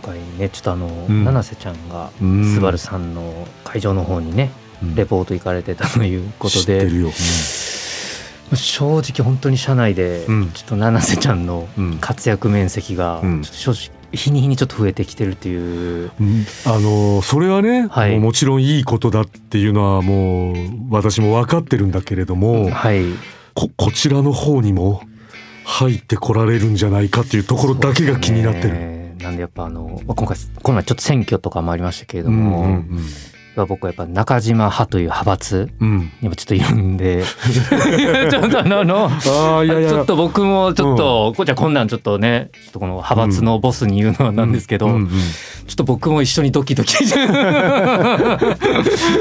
回ねちょっとあの、ん。七瀬ちゃんがうんスバルさんの会場の方にね、うん。レポート行かれてたということで。知ってるよ、正直本当に社内でうん。ちょっと七瀬ちゃんのうん。活躍面積がちうん。ょっと正直日に日にちょっと増えてきてるっていう。うん。あのそれはね、はい。もちろんいいことだっていうのはもう私も分かってるんだけれども、はい。ここちらの方にも入ってこられるんじゃないかっていうところだけが気になってる。なんでやっぱあのま今回この前ちょっと選挙とかもありましたけれども、うんうんうん。ぱ僕はやっぱ中島派という派閥うん。うんやっぱちょっといるんで。ちょっとあのあいやいや。ちょっと僕もちょっと、こじゃあこんなんちょっとねちょっとこの派閥のボスに言うのはなんですけど、うんうん。ちょっと僕も一緒にドキドキ。ちょっ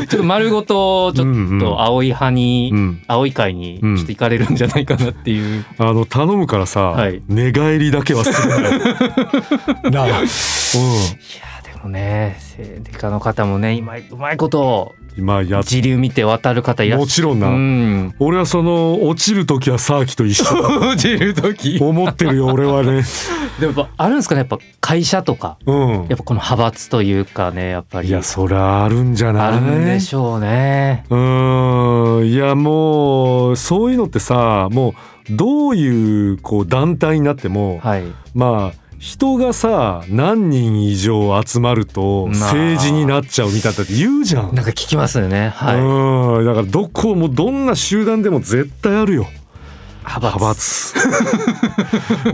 と丸ごとちょっと青い派に、うん。青い会にちょっと行かれるんじゃないかなっていう、あの頼むからさ、はい。寝返りだけはするなよ。なあ、いやでもね政治家の方もね今うまいことうん、今やっ時流見て渡る方いらっしゃもちろんな、うん。俺はその落ちる時はサーキと一緒だ 落ちる時。思ってるよ 俺はね。でもやっぱあるんですかねやっぱ会社とか。うん。やっ。ぱこの派閥というかねやっぱり。いやそりゃあるんじゃない？あるんでしょうね。うーん。いやもうそういうのってさもうどういうこう団体になっても、はい。まあ人がさ何人以上集まるとまあ政治になっちゃうみたいなって言うじゃん。なんか聞きますよね。はい。うんだからどこもどんな集団でも絶対あるよ派派閥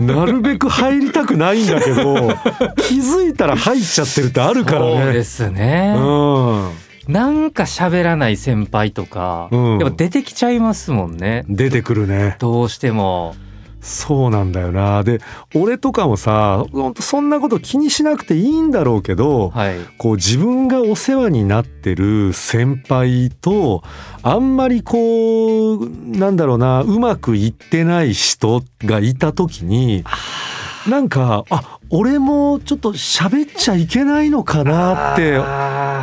なるべく入りたくないんだけど 気づいたら入っちゃってるってあるからそうでね。すね。うんなんか喋らない先輩とか、うんやっぱ出てきちゃいますもんね。出てくるね。どうしても。そうなんだよなで俺とかもさそんなこと気にしなくていいんだろうけど、はい。こう自分がお世話になってる先輩とあんまりこうなんだろうなうまくいってない人がいた時になんかあ俺もちょっと喋っちゃいけないのかなって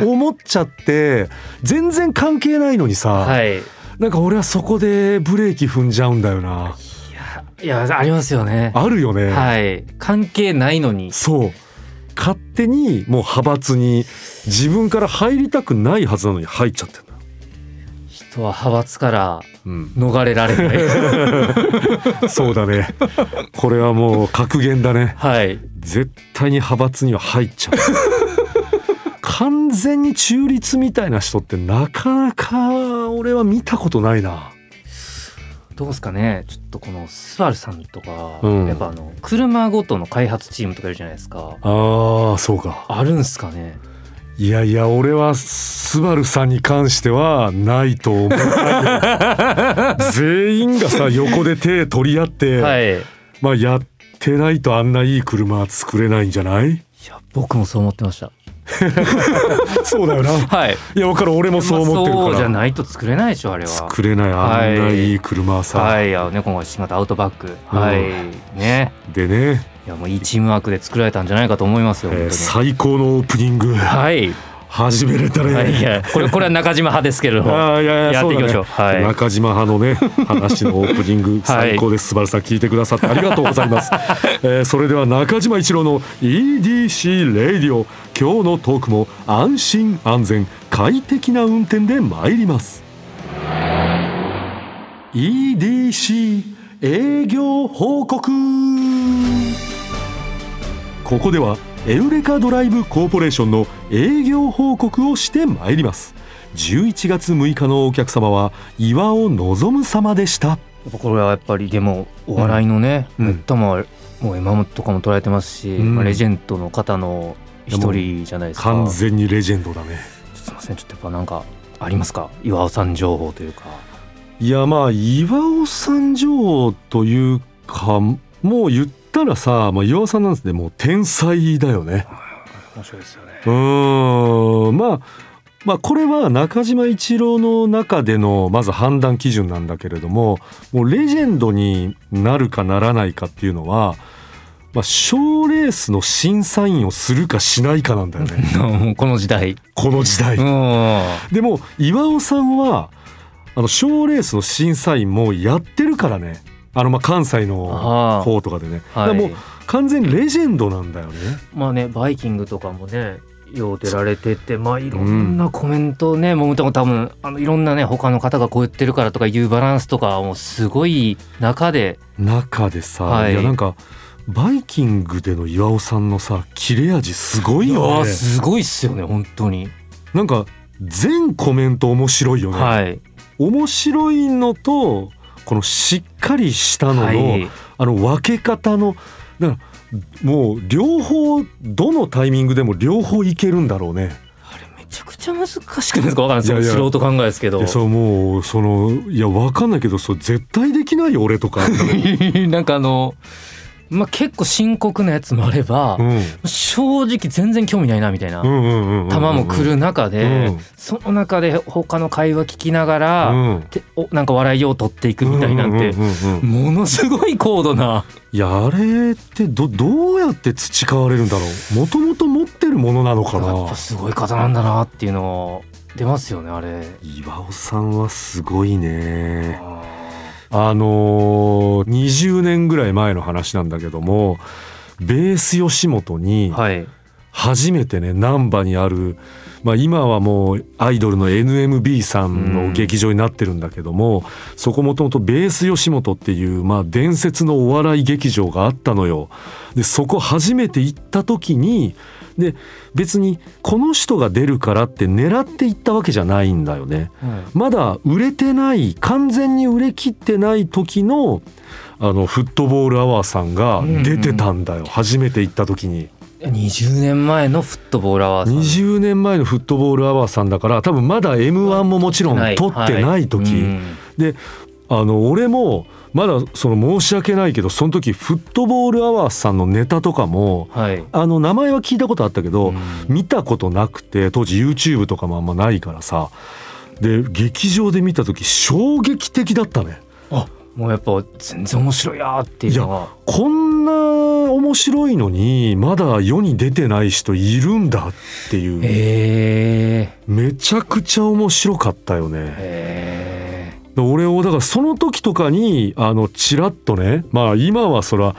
思っちゃって全然関係ないのにさ、はい。いなんか俺はそこでブレーキ踏んじゃうんだよな。や、いや、ありますよね。あるよね。はい。関係ないのに。そう勝手にもう派閥に自分から入りたくないはずなのに入っちゃってんだ、人は派閥からうん、逃れられない。そうだねこれはもう格言だねはい。絶対に派閥には入っちゃう完全に中立みたいな人ってなかなか俺は見たことないなどうですかね。ちょっとこのスバルさんとか、うん。やっぱあの車ごとの開発チームとかいるじゃないですか。あーそうか。あるんすかね。いやいや俺はスバルさんに関してはないと思う。全員がさ横で手取り合って、はい。いまあやってないとあんないい車は作れないんじゃないや僕もそう思ってました そうだよな。はい。いや分かる。俺もそう思ってるから。そうじゃないと作れないでしょあれは。作れない。あんない。い車はさ。はい。あのね今回新型アウトバック、うん。はい。ね。でね、いやもういいチームワークで作られたんじゃないかと思いますよ、えー最高のオープニング。はい、始めれたね。はい、いやこれこれは中島派ですけれども。いやいややっていきましょう。ね。はい。中島派のね 話のオープニング最高です、素晴らしさ聞い。てくださってありがとうござい。ます、えーそれでは中島一郎の EDC レイディオ今日のトークも安心安全快適な運転で参ります EDC 営業報告ここではエウレカドライブコーポレーションの営業報告をしてまいります。11月6日のお客様は岩尾望様でした。これはやっぱりでもお笑いのね、うん。めったももう今もとかも捉えてますし、うん。まあレジェンドの方の一人じゃないですか。完全にレジェンドだね。すいませんちょっとやっぱなんかありますか？岩尾さん情報というか。いやまあ岩尾さん情報というかもう言ったらさ、まあ、岩尾さんなんですねもう天才だよね。面白いですよね。うーのーまあまあこれは中島一郎の中でのまず判断基準なんだけれどももうレジェンドになるかならないかっていうのはまあ、賞ーレースの審査員をするかしないかなんだよね。この時代。この時代。うん。でも岩尾さんはあの賞ーレースの審査員もやってるからねあのまあ関西のあ方とかでね。あだからもう完全にレジェンドなんだよね。まあねバイキングとかもねよう出られててまあいろんなコメントね、もう多分あのいろんなね他の方がこう言ってるからとかいうバランスとかもうすごい中で。中でさ、はい。い、やなんかバイキングでの岩尾さんのさ切れ味すごいよね。ーすごいっすよね本当に、なんか全コメント面白いよね、はい。面白いのとこのしっかりしたのの、はい。あの分け方のだからもう両方どのタイミングでも両方いけるんだろうね。あれめちゃくちゃ難しくないですか？わかんないです。よ素人考えですけど。でそうもうそのいや分かんないけどそう絶対できないよ俺とか。なんかあのまあ結構深刻なやつもあれば、うん。正直全然興味ないなみたいな、球も来る中で、うん。その中で他の会話聞きながら、うん。ておなんか笑いを取っていくみたいなんて、ものすごい高度な。いやあれってどどうやって培われるんだろう？もともと持ってるものなのかやっなぱすごい方なんだなっていうの出ますよねあれ。岩尾さんはすごいねああのー、20年ぐらい前の話なんだけどもベース吉本に初めてね難波にある、まあ、今はもうアイドルの NMB さんの劇場になってるんだけども、そこもともとベース吉本っていう、まあ、伝説のお笑い劇場があったのよ。でそこ初めて行った時にで別にこの人が出るからって狙って行ったわけじゃないんだよね。まだ売れてない完全に売れ切ってない時のあのフットボールアワーさんが出てたんだよ、初めて行った時に。20年前のフットボールアワーさん。20年前のフットボールアワーさんだから多分まだ m 1ももちろん取ってない時、はい。うんであの俺もまだその申し訳ないけどその時フットボールアワーさんのネタとかもはい。あの名前は聞いたことあったけど、うん。見たことなくて当時 YouTube とかもあんまないからさ。で劇場で見た時衝撃的だったね。あもうやっぱ全然面白いやーっていうのが。こんな面白いのにまだ世に出てない人いるんだっていう。へえめちゃくちゃ面白かったよね。へ俺をだからその時とかにあのチラッとねまあ今はそら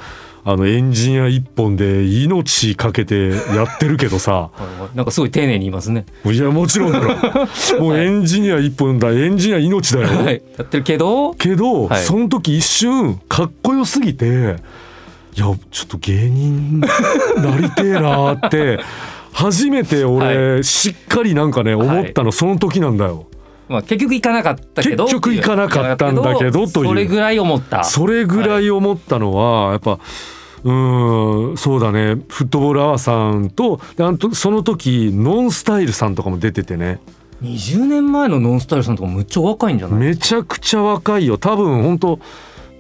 あのエンジニア一本で命かけてやってるけどさ。ー なんかすごい丁寧に言いますね。いやもちろんだろ。もうエンジニア一本だエンジニア命だよ、はい。やってるけどけど、はい。その時一瞬かっこよすぎていやちょっと芸人なりてえなーって初めて俺、しっかりなんかね思ったのその時なんだよ。まあ結局行かなかったけど結局行かなかったんだけどという。それぐらい思った。それぐらい思ったのはやっぱうーんそうだね。フットボールアワーさんとであのとその時ノンスタイルさんとかも出ててね。20年前のノンスタイルさんとかむっちゃ若いんじゃない？めちゃくちゃ若いよ。多分本当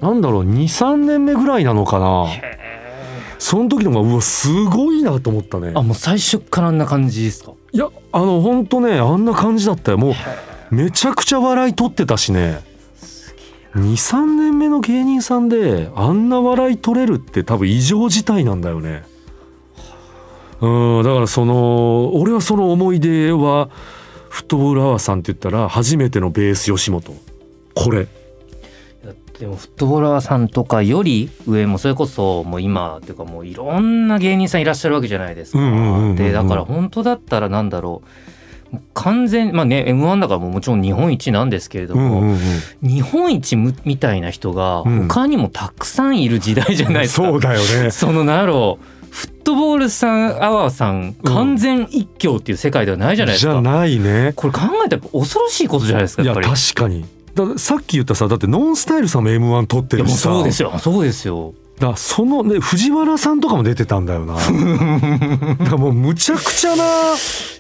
なんだろう23年目ぐらいなのかな。その時の方がうわすごいなと思ったね。あもう最初からあんな感じですか？いやあの本当ねあんな感じだったよ。もうめちゃくちゃ笑い取ってたしね。23年目の芸人さんであんな笑い取れるって多分異常事態なんだよね。うんだからその俺はその思い出はフットボールアワーさんって言ったら初めてのベース吉本。これ。でもフットボーラーさんとかより上もそれこそもう今っていうかもういろんな芸人さんいらっしゃるわけじゃないですか。でだから本当だったらなんだろう完全まあね m 1だからもちろん日本一なんですけれども、うんうんうん日本一むみたいな人がうん他にもたくさんいる時代じゃないですか。そうだよね そのなろうフットボールさんアワーさん完全一強っていう世界ではないじゃないですか。じゃないねこれ考えたら恐ろしいことじゃないですかいややっぱり。確かにださっき言ったさだってノンスタイルさんも m 1取ってるしさそうですよそうですよ。だそのね藤原さんとかも出てたんだよな。だからもうむちゃくちゃな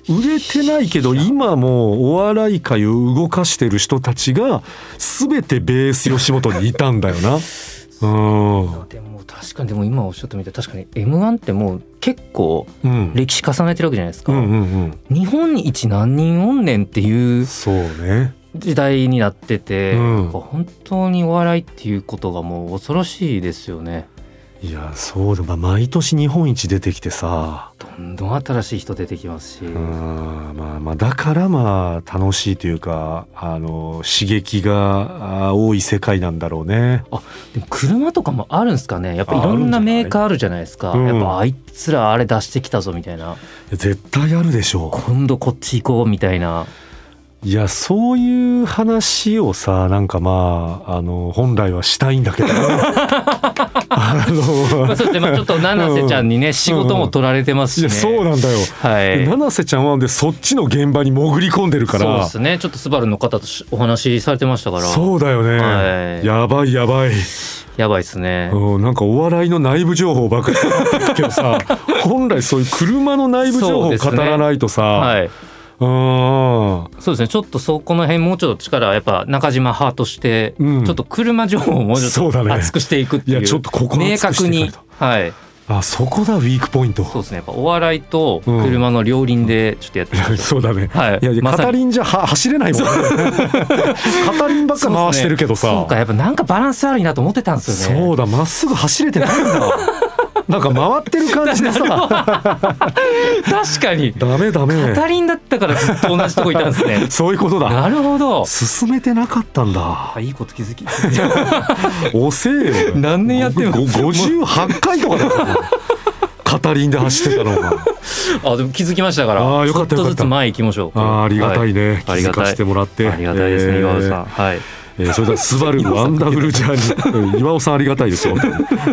売れてないけど今もうお笑い界を動かしてる人たちが全てベース吉本にいたんだよな。ううん。でも確かにでも今おっしゃってみて確かに m 1ってもう結構うん。歴史重ねてるわけじゃないですか、うんうん日本一何人おんねんっていううんそうね時代になってて、うん。本当にお笑いっていうことがもう恐ろしいですよね。いやそうだ、まあ、毎年日本一出てきてさ。どんどん新しい人出てきますし、うん。まあまあだからまあ楽しいというかあの刺激があ多い世界なんだろうね。でも車とかもあるんですかね。やっぱいろんなメーカーあるじゃないですか、うん。やっぱあいつらあれ出してきたぞみたいな。絶対あるでしょ今度こっち行こうみたいな。ういやそういう話をさなんかまああの本来はしたいんだけど。あのまあそうですね、まあ、ちょっと七瀬ちゃんにね、仕事も取られてますしね。そうなんだよ、はい。七瀬ちゃんはでそっちの現場に潜り込んでるかそうでらすね。ちょっとスバルの方としお話しされてましたから。そうだよね、はい。やばいやばい、やばいですね。うん、なんかお笑いの内部情報ばっかりだけどさ 本来そういう車の内部情報を語らないとさ、はい。うんそうですね。ちょっとそこの辺もうちょっと力やっぱ中島派として、うん。ちょっと車情報をもうちょっとそうだね。厚くしていくっていう。いやちょっとここ明確に。はい。あそこだウィークポイント。そうですね。やっぱお笑いと車の両輪でちょっとやってみましょう。そうだね、はい。いやいやま片輪じゃは走れないもんね。片輪ばっか回してるけどさ。そうか。やっぱなんかバランス悪いなと思ってたんですよね。そうだまっすぐ走れてないんだなんか回ってる感じでさ。確かに。ダメダメ。片輪だったからずっと同じとこいたんですね。そういうことだ。なるほど。進めてなかったんだ。あいいこと気づき。遅えよ。何年やってんの？ご58回とかだよ片輪で走ってたのがあでも気づきましたからあーよかったちょっとずつ前行きましょうあーありがたいね、はいありがたい気づかせてもらってありがたいですね、えー岩尾さんはいえーそれではスバルワンダフルジャーニー。う ん岩尾さんありがたいですよ。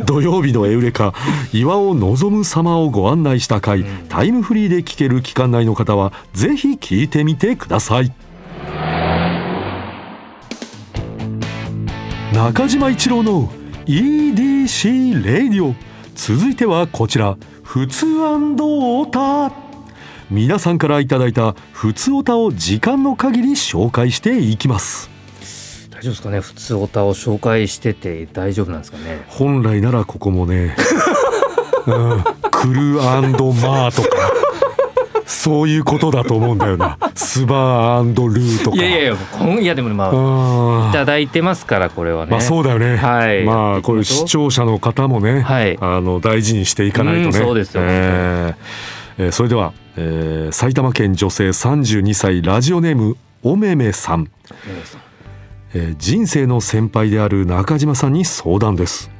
土曜日のエウレカ岩尾望む様をご案内した回、タイムフリーで聞ける期間内の方はぜひ聞いてみてください。中島一郎の EDC レディオ続いてはこちらふつおた皆さんからいただいたふつおたを時間の限り紹介していきます大丈夫ですかね？普通オタを紹介してて大丈夫なんですかね？本来ならここもね、うん、クルーマーとかそういうことだと思うんだよな。スバールーとか。いやいやいやでもまあうん。いただいてますからこれはね。まあそうだよね、はい。まあこういう視聴者の方もね、はい。あの大事にしていかないとね、うんそうですよ。えーえーそれでは、えー埼玉県女性32歳ラジオネームおめめさんえー人生の先輩である中島さんに相談です。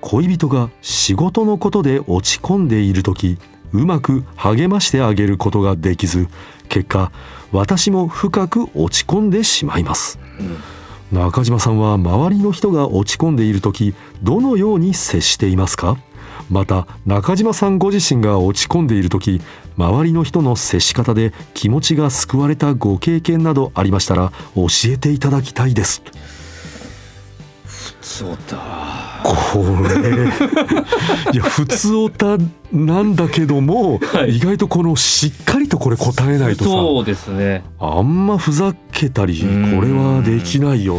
恋人が仕事のことで落ち込んでいる時うまく励ましてあげることができず結果私も深く落ち込んでしまいます。中島さんは周りの人が落ち込んでいる時どのように接していますか？また中島さんご自身が落ち込んでいる時周りの人の接し方で気持ちが救われたご経験などありましたら教えていただきたいです。そうだこれ。いや普通オタなんだけども、はい。意外とこのしっかりとこれ答えないとさそうですね。あんまふざけたりこうんれはできないよ。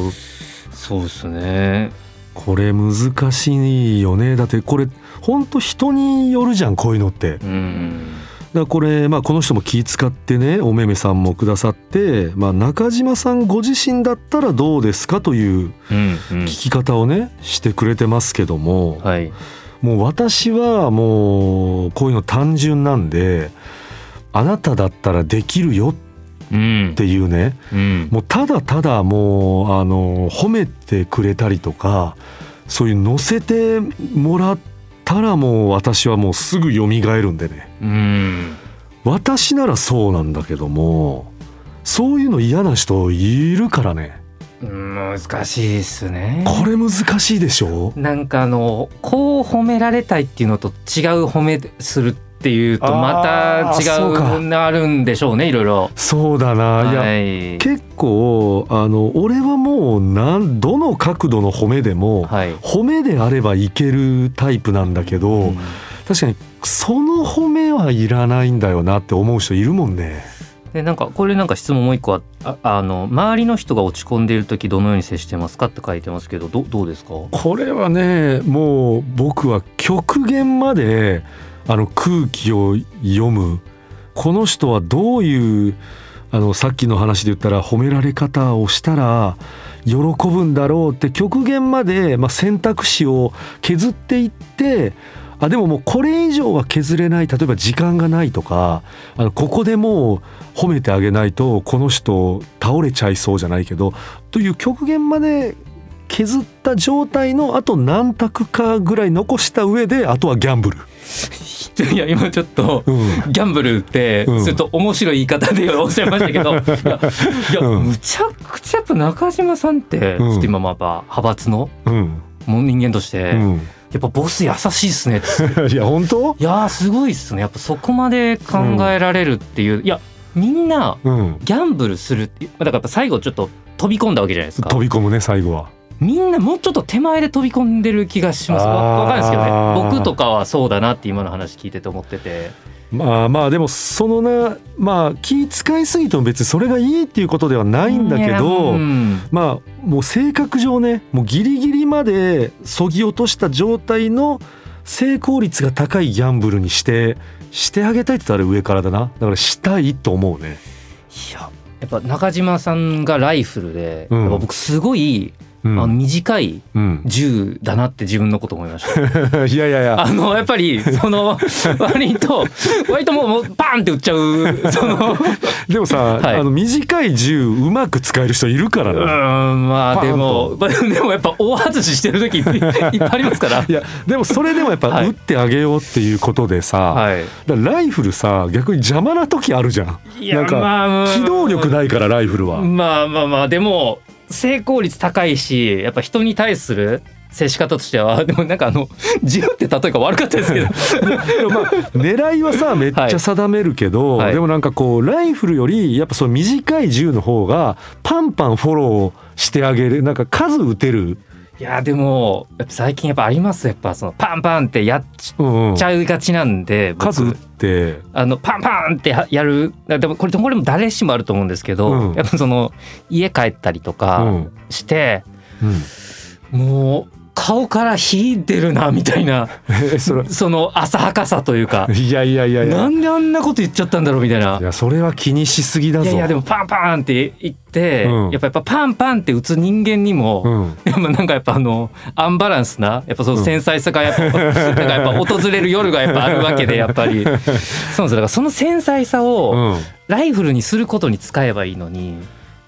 そうですねこれ難しいよね。だってこれほんと人によるじゃんこういうのって。だこれまあこの人も気使ってねおめめさんもくださって、まあ、中島さんご自身だったらどうですかという聞き方をねしてくれてますけども、はい。もう私はもうこういうの単純なんであなただったらできるようんっていうね。うん。もうただただもうあの褒めてくれたりとかそういう乗せてもらったらもう私はもうすぐ蘇るんでね。うん。私ならそうなんだけどもそういうの嫌な人いるからね。難しいですね。これ難しいでしょ？なんかあのこう褒められたいっていうのと違う褒めするっていうとまたあーそううなるんでしょうねいろいろ。そうだな、いやはい。結構あの俺はもうなんどの角度の褒めでも、はい。褒めであればいけるタイプなんだけど、うん。確かにその褒めはいらないんだよなって思う人いるもんね。でなんかこれなんか質問もう一個あああの周りの人が落ち込んでいる時どのように接してますかって書いてますけどどどうですか？これはねもう僕は極限まであの空気を読むこの人はどういうあのさっきの話で言ったら褒められ方をしたら喜ぶんだろうって極限まで、まあ、選択肢を削っていってあでももうこれ以上は削れない例えば時間がないとかあのここでもう褒めてあげないとこの人倒れちゃいそうじゃないけどという極限まで削った状態のあと何択かぐらい残した上であとはギャンブル。いや今ちょっと、うん。ギャンブルって、うんちょっと面白い言い方でおっしゃいましたけど いやいや、うん。むちゃくちゃやっぱ中島さんって、うん。ちょっと今まあ派閥のうん。もう人間として、うん、やっぱボス優しいっすね いや本当？いやーすごいっすね。やっぱそこまで考えられるっていう、いやみんなうん。ギャンブルするってだから最後ちょっと飛び込んだわけじゃないですか。飛び込むね最後は。みんなもうちょっと手前で飛び込んでる気がします。かんないですけどね。僕とかはそうだなって今の話聞いてて思ってて。まあまあでもそのなまあ気使いすぎても別にそれがいいっていうことではないんだけど、うん。まあもう性格上ねもうギリギリまでそぎ落とした状態の成功率が高いギャンブルにしてしてあげたいって言ったら上からだな。だからしたいと思うね。いややっぱ中島さんがライフルで、うん。僕すごい、うんあの短いうん、銃だなって自分のこと思いました。いやいやいやあのやっぱりその 割と割ともうもうパンって撃っちゃうその でもさ、はいあの短い銃うまく使える人いるからうな。ーんまあでもまあでもやっぱ大外ししてる時いっぱいありますから。いやでもそれでもやっぱはい撃ってあげようっていうことでさ、はい。ライフルさ逆に邪魔な時あるじゃん。いやなんかまあ機動力ないからライフルは。まあまあまあでも成功率高いしやっぱ人に対する接し方としては でもなんかあの銃って例えが悪かったですけど。で もまあ狙いはさめっちゃ定めるけど、はい。でもなんかこうライフルよりやっぱその短い銃の方がパンパンフォローしてあげるなんか数撃てる、いやでも最近やっぱあります。やっぱそのパンパンってやっうんうん。ちゃいがちなんで僕。数撃って。あのパンパンってややる。でもこれこれも誰しもあると思うんですけど、うん。やっぱその家帰ったりとうかん。して、うん、もう顔から火出るなみたいな。えその浅はかさというか。いやいやいやいや。なんであんなこと言っちゃったんだろうみたいな。いやそれは気にしすぎだぞ。いやいやでもパンパンって言って、うん。やっぱやっぱパンパンって打つ人間にも、うん。やっぱなんかやっぱあのアンバランスなやっぱその繊細さがやっぱ、なんかやっぱ訪れる夜がやっぱあるわけで やっぱり。そうなんです。よだからその繊細さをうん。ライフルにすることに使えばいいのに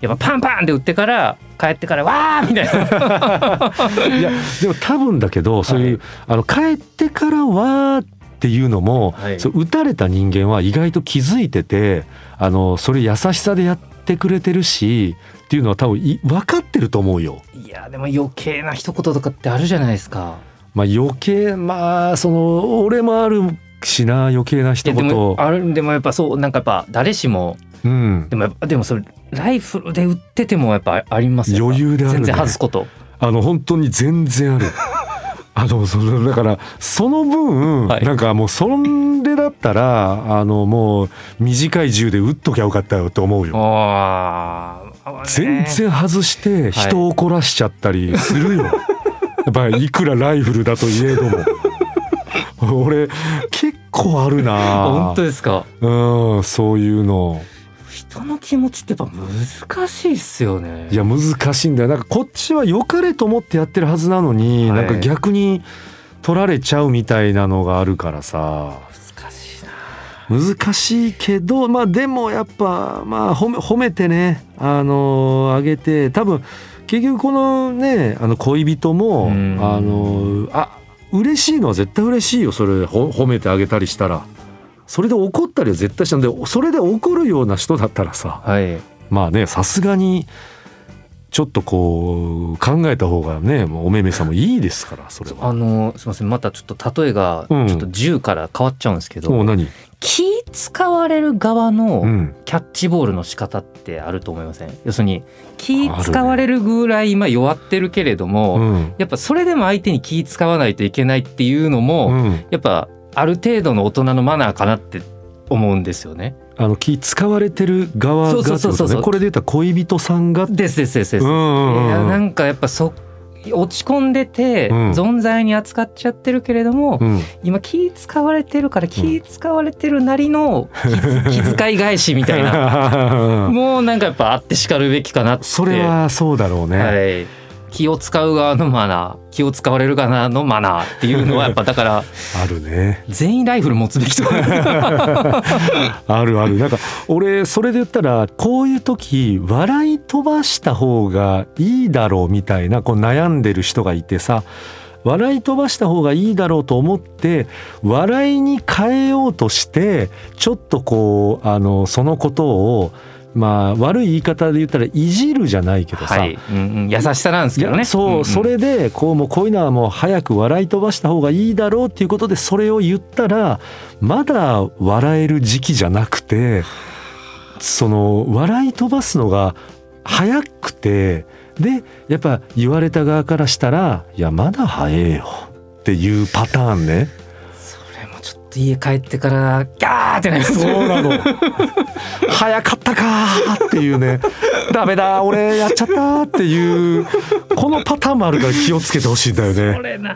やっぱパンパンって打ってから帰ってからわーみたいな いやでも多分だけどそういう、あの帰ってからはっていうのも、はいそう撃たれた人間は意外と気づいててあのそれ優しさでやってくれてるしっていうのは多分い分かってると思うよ。いやでも余計な一言とかってあるじゃないですか。まあ余計まあその俺もあるしな余計ない一やで言。もあるでもやっぱそうなんかやっぱ誰しもうんでもでもそれライフルで打っててもやっぱありますよ余裕であるね全然外すことあの本当に全然ある。あのそのだからその分、はいなんかもうそれだったらあのもう短い銃で撃っときゃよかったよと思うよ。全然外して人を怒らしちゃったりするよ。やっぱりいくらライフルだといえども。俺結構あるな。本当ですかうんそういうの。人の気持ちってやっぱ難しいっすよね。いや難しいんだよ。なんかこっちは良かれと思ってやってるはずなのに、はい。なんか逆に取られちゃうみたいなのがあるからさ。難しいな。難しいけどまあでもやっぱまあ褒め褒めてねあのあげて多分結局このねあの恋人もうん。あのあ嬉しいのは絶対嬉しいよそれほ褒めてあげたりしたらそれで怒ったりは絶対したんでそれで怒るような人だったらさはい。まあねさすがにちょっとこう考えた方がねもうおめめさんもいいですからそれは。あのすみません。またちょっと例えがちうん。ょっと銃から変わっちゃうんですけど、もう何、気使われる側うのん、キャッチボールの仕方ってあると思いません？要するに気使われるぐらい今弱ってるけれども、うん。やっぱそれでも相手に気使わないといけないっていうのも、うん。やっぱある程度の大人のマナーかなって思うんですよね。あの気使われてる側がってことね。これで言ったら恋人さんが。ですですですです、うんうんいやうん。なんかやっぱそ落ち込んでて、うん。存在に扱っちゃってるけれども、うん。今気使われてるから気使われてるなりの気 気遣い返しみたいな。もうなんかやっぱあってしかるべきかなって。それはそうだろうね、はい、気を使う側のマナー気を使われる側のマナーっていうのはやっぱだから あるね。全員ライフル持つべきと。あるある。なんか俺それで言ったらこういう時笑い飛ばした方がいいだろうみたいなこう悩んでる人がいてさ笑い飛ばした方がいいだろうと思って笑いに変えようとしてちょっとこうあのそのことをまあ悪い言い方で言ったらいじるじゃないけどさ、はい、うんうん、優しさなんですけどね。そう、んん。それでこうもうこういうのはもう早く笑い飛ばした方がいいだろうっていうことでそれを言ったらまだ笑える時期じゃなくてその笑い飛ばすのが早くてでやっぱ言われた側からしたら「いやまだ早えよ」っていうパターンね。と家帰ってからギャーってなります。そうなの。早かったかーっていうね。ダメだ俺やっちゃったっていうこのパターンもあるから気をつけてほしいんだよこね。れな、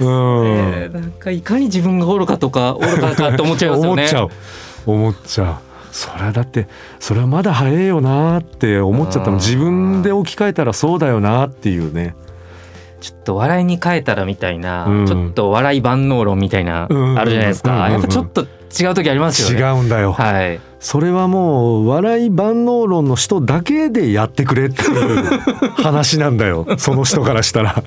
うん。えーなんかいかに自分が愚かとか愚かかって思っちゃいますよね。思っちゃう。思っちゃう。それはだってそれはまだ早いよなって思っちゃったの。うん自分で置き換えたらそうだよなっていうねちょっと笑いに変えたらみたいな、うん。ちょっと笑い万能論みたいな、うん。あるじゃないですか、うん。うんうんやっぱちょっと違う時ありますよ違ねうんだよ、はい。それはもう笑い万能論の人だけでやってくれっていう話なんだよ。その人からしたら。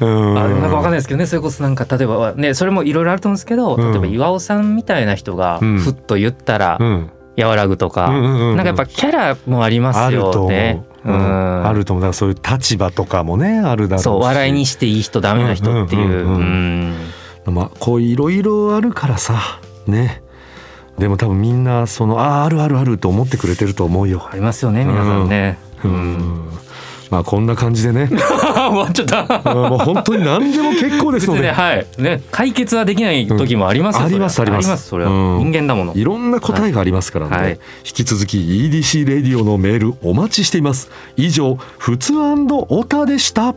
うん。あなんかわかんないですけどね。それこそなんか例えばねそれもいろいろあると思うんですけど、うん。例えば岩尾さんみたいな人がうん。ふっと言ったらうん。和らぐとか、うんうんうんなんかやっぱキャラもありますあると思う、よね。あると思う。だからそういう立場とかもねあるだろうし。そう笑いにしていい人ダメな人っていう。まあこういろいろあるからさね。でも多分みんなそのあああるあるあると思ってくれてると思うよ。ありますよね皆さんね。ううん。んまあこんな感じでね。終わっちゃった。うんもう本当に何でも結構ですので。はい。ね解決はできない時もありますよ。うんありますあります。ありますそれは。うん。人間だもの。いろんな答えがありますからね、はい。引き続き EDC レディオのメールお待ちしています。以上ふつおたでした。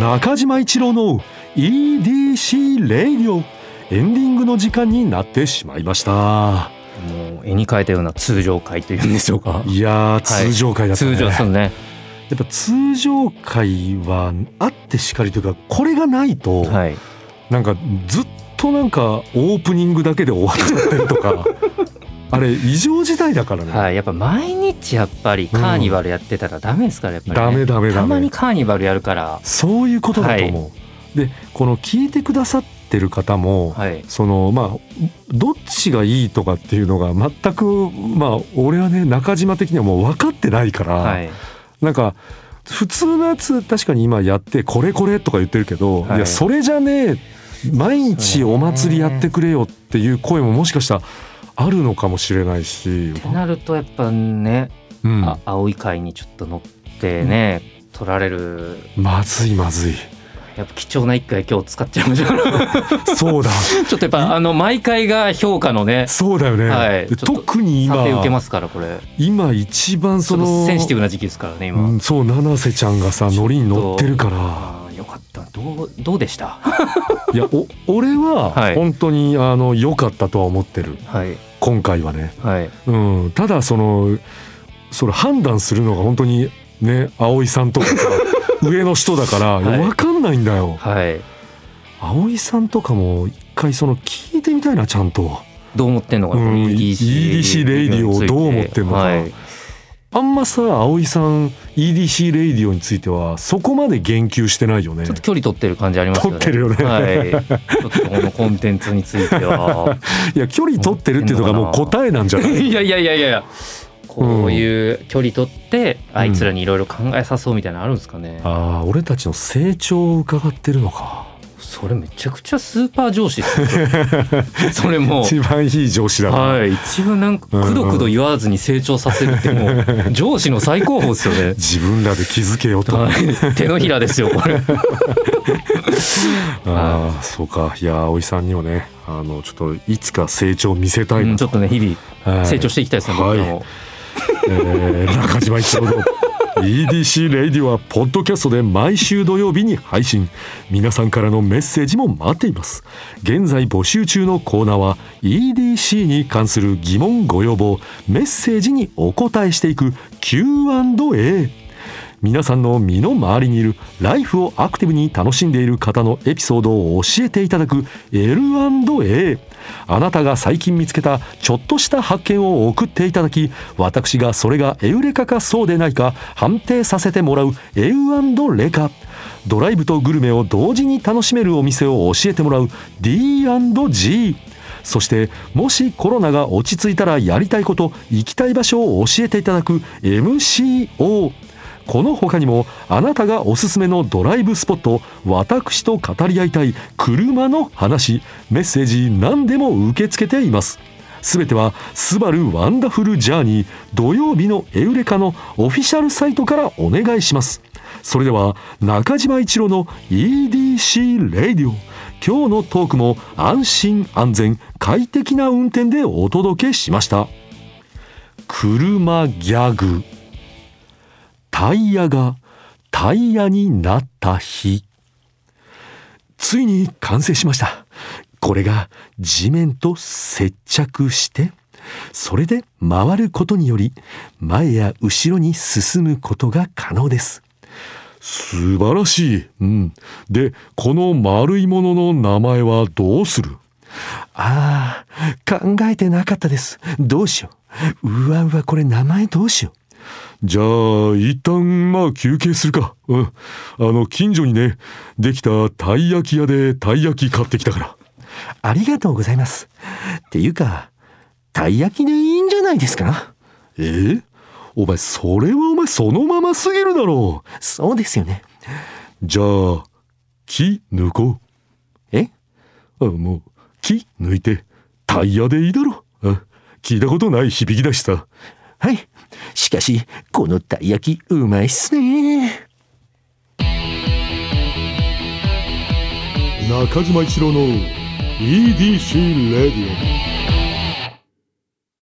中島一郎の EDC レディオ。エンディングの時間になってしまいましたもう絵に描いたような通常会というんでしょうか。いやー通常会だったね、通常そうね。やっぱ通常会はあってしかりというかこれがないと、はい。なんかずっとなんかオープニングだけで終わっちゃってるとか。あれ異常事態だからね、はい、やっぱ毎日やっぱりカーニバルやってたらダメですからやっぱり、ね。ダメダメダメ。たまにカーニバルやるから。そういうことだと思う、でこの聞いてくださってる方も、はい。そのまあどっちがいいとかっていうのが全くまあ俺はね中島的にはもう分かってないから、はい。なんか普通のやつ確かに今やってこれこれとか言ってるけど、はい。い、やそれじゃねえ毎日お祭りやってくれよっていう声ももしかしたらあるのかもしれないし、ってなるとやっぱね、うん。あ青い会にちょっと乗ってね、取られる。まずいまずいやっぱ貴重な一回今日使っちゃいましょう。そうだ。ちょっとやっぱあの毎回が評価のねそうだよね、はい。特に今受けますからこれ。今一番そのセンシティブな時期ですからね今、うん、そう七瀬ちゃんがさノリに乗ってるから。よかった。どうどうでした？いやお俺ははい。本当にあの良かったとは思ってる。はい。今回はね、はい。うん、ただそのそれ判断するのが本当にね葵さんとかさ上の人だから、はい。分かんないんだよ。はい。葵さんとかも一回その聞いてみたいなちゃんと。どう思ってんのかな、うん EDC, レイディオをどう思ってんのか。はい。あんまさ葵さん EDC レイディオについてはそこまで言及してないよね。ちょっと距離取ってる感じありますよね。取ってるよね。はい。ちょっとこのコンテンツについては。いや距離取ってるっていうのがもう答えなんじゃない？いやいやいやいや。こういう距離取って、あいつらにいろいろ考えさそうみたいなのあるんですかね。ああ俺たちの成長を伺ってるのか。それめちゃくちゃスーパー上司 それも一番いい上司だな、はい。一番なんかくどくど言わずに成長させるってもう上司の最高峰ですよね。自分らで気づけよと、はい、手のひらですよこれ。ああそうか。いや葵さんにもねあのちょっといつか成長を見せたいなうんちょっとね日々はい。成長していきたいですね、はい僕らもえ中島一郎の EDC レイディはポッドキャストで毎週土曜日に配信。皆さんからのメッセージも待っています。現在募集中のコーナーは EDC に関する疑問ご要望メッセージにお答えしていく Q&A 皆さんの身の回りにいるライフをアクティブに楽しんでいる方のエピソードを教えていただく L&A あなたが最近見つけたちょっとした発見を送っていただき私がそれがエウレカかそうでないか判定させてもらうエウレカ。ドライブとグルメを同時に楽しめるお店を教えてもらう D&G そしてもしコロナが落ち着いたらやりたいこと行きたい場所を教えていただく MCO この他にもあなたがおすすめのドライブスポット私と語り合いたい車の話メッセージ何でも受け付けています。すべては「スバルワンダフルジャーニー」土曜日のエウレカのオフィシャルサイトからお願いします。それでは中島一郎の EDC レイディオ今日のトークも安心安全快適な運転でお届けしました。車ギャグ。タイヤがタイヤになった日ついに完成しましたこれが地面と接着してそれで回ることにより前や後ろに進むことが可能です素晴らしい。うん。で、この丸いものの名前はどうする？ああ、考えてなかったです。どうしよう。うわうわ、これ名前どうしよう。じゃあ、一旦、まあ、休憩するか。うん。あの、近所にね、できたたい焼き屋でたい焼き買ってきたから。ありがとうございます。っていうか、たい焼きでいいんじゃないですか？え？お前、それはお前そのまますぎるだろう。そうですよね。じゃあ、木抜こう。え？あもう、木抜いて、タイヤでいいだろ聞いたことない響きだしさ。はい。しかし、このたい焼き、うまいっすね。中島一郎の EDC レディオ。